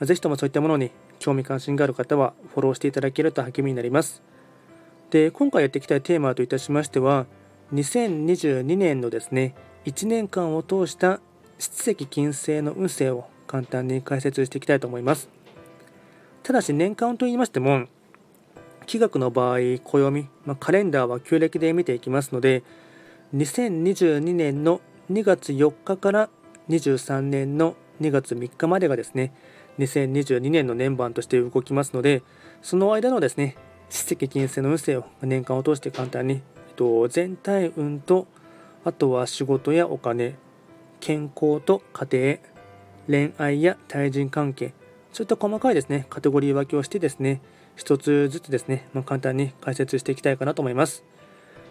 ぜひともそういったものに興味関心がある方はフォローしていただけると励みになります。で今回やっていきたいテーマといたしましては2022年のですね1年間を通した七石金星の運勢を簡単に解説していきたいと思います。ただし年間と言いましても気学の場合暦、まあ、カレンダーは旧暦で見ていきますので2022年の2月4日から23年の2月3日までがですね2022年の年番として動きますのでその間のですね史跡金星の運勢を年間を通して簡単に、えっと、全体運とあとは仕事やお金健康と家庭恋愛や対人関係そういった細かいですねカテゴリー分けをしてですね一つずつですね、まあ、簡単に解説していきたいかなと思います。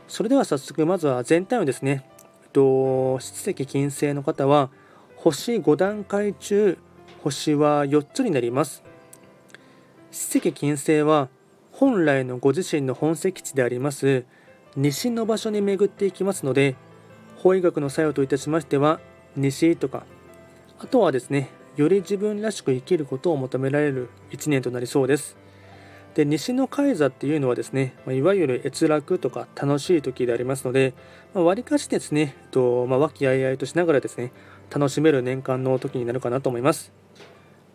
それでは早速まずは全体運ですね。えっと七石金星の方は星5段階中星は4つになります。七石金星は本来のご自身の本石地であります。西の場所に巡っていきますので法医学の作用といたしましては西とかあとはですねより自分らしく生きることを求められる1年となりそうです。で西の海座っていうのはですねいわゆる閲楽とか楽しい時でありますのでわり、かしですね、とまあ、和気あいあいとしながらですね楽しめる年間の時になるかなと思います。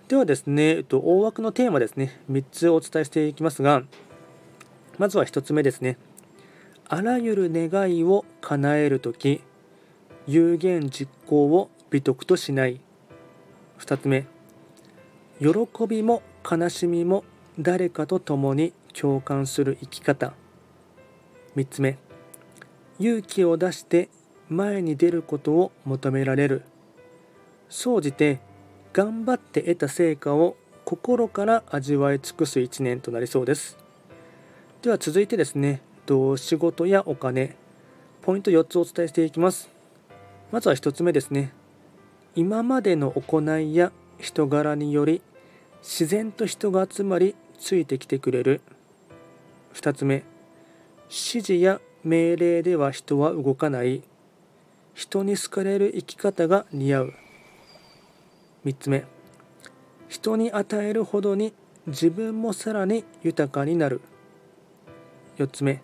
ではですね、えっと、大枠のテーマですね、3つお伝えしていきますが、まずは1つ目ですね。あらゆる願いを叶えるとき、有言実行を美徳としない。2つ目、喜びも悲しみも誰かと共に共感する生き方。3つ目、勇気を出して前に出ることを求められる。総じて頑張って得た成果を心から味わい尽くす1年となりそうです。では続いてですね仕事やお金。ポイント4つお伝えしていきます。まずは1つ目ですね。今までの行いや人柄により自然と人が集まりついてきてくれる。2つ目。指示や命令では人は動かない。人に好かれる生き方が似合う。3つ目。人に与えるほどに自分もさらに豊かになる。4つ目。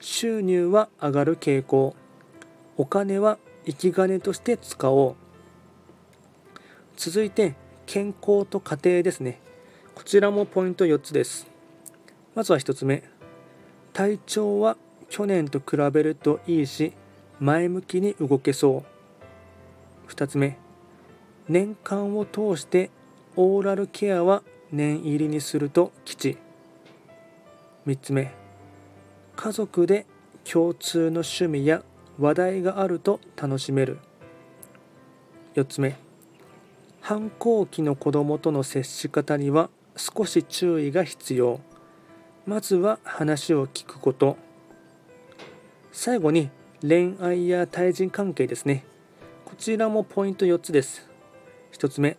収入は上がる傾向。お金は生き金として使おう。続いて健康と家庭ですね。こちらもポイント4つです。まずは1つ目。体調は去年と比べるといいし前向きに動けそう。2つ目。年間を通してオーラルケアは念入りにすると吉。3つ目。家族で共通の趣味や話題があると楽しめる。4つ目。反抗期の子供との接し方には少し注意が必要。まずは話を聞くこと。最後に恋愛や対人関係ですね。こちらもポイント4つです。1つ目。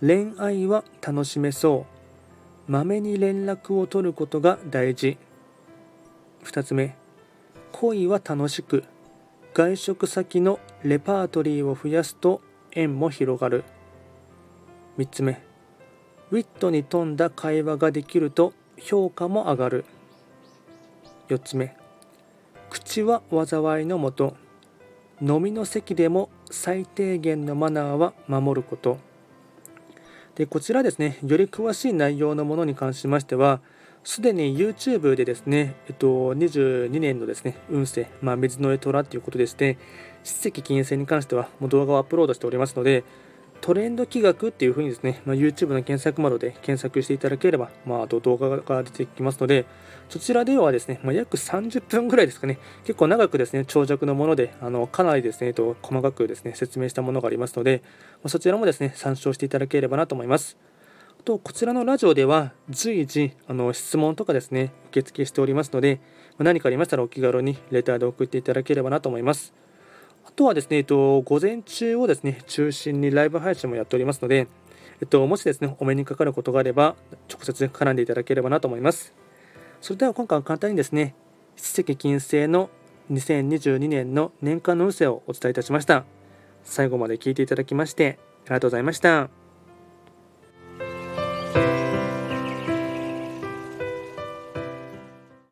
恋愛は楽しめそう。まめに連絡を取ることが大事。2つ目。恋は楽しく。外食先のレパートリーを増やすと縁も広がる。3つ目。ウィットに富んだ会話ができると評価も上がる。4つ目。口は災いのもと。飲みの席でも最低限のマナーは守ること。でこちらですねより詳しい内容のものに関しましてはすでに YouTube でですね、えっと、22年のですね運勢、まあ、水の絵虎ということでして、史跡金星に関してはもう動画をアップロードしておりますので、トレンド企画っていうふうにですね、まあ、YouTube の検索窓で検索していただければ、まあ、と動画が出てきますので、そちらではですね、まあ、約30分ぐらいですかね、結構長くですね、長尺のもので、あのかなりですね、と細かくですね、説明したものがありますので、まあ、そちらもですね、参照していただければなと思います。あとこちらのラジオでは随時あの質問とかですね受付しておりますのでま何かありましたらお気軽にレターで送っていただければなと思いますあとはですね、えっと、午前中をですね中心にライブ配信もやっておりますので、えっと、もしですねお目にかかることがあれば直接絡んでいただければなと思いますそれでは今回は簡単にですね七石金星の2022年の年間の運勢をお伝えいたしました最後まで聞いていただきましてありがとうございました。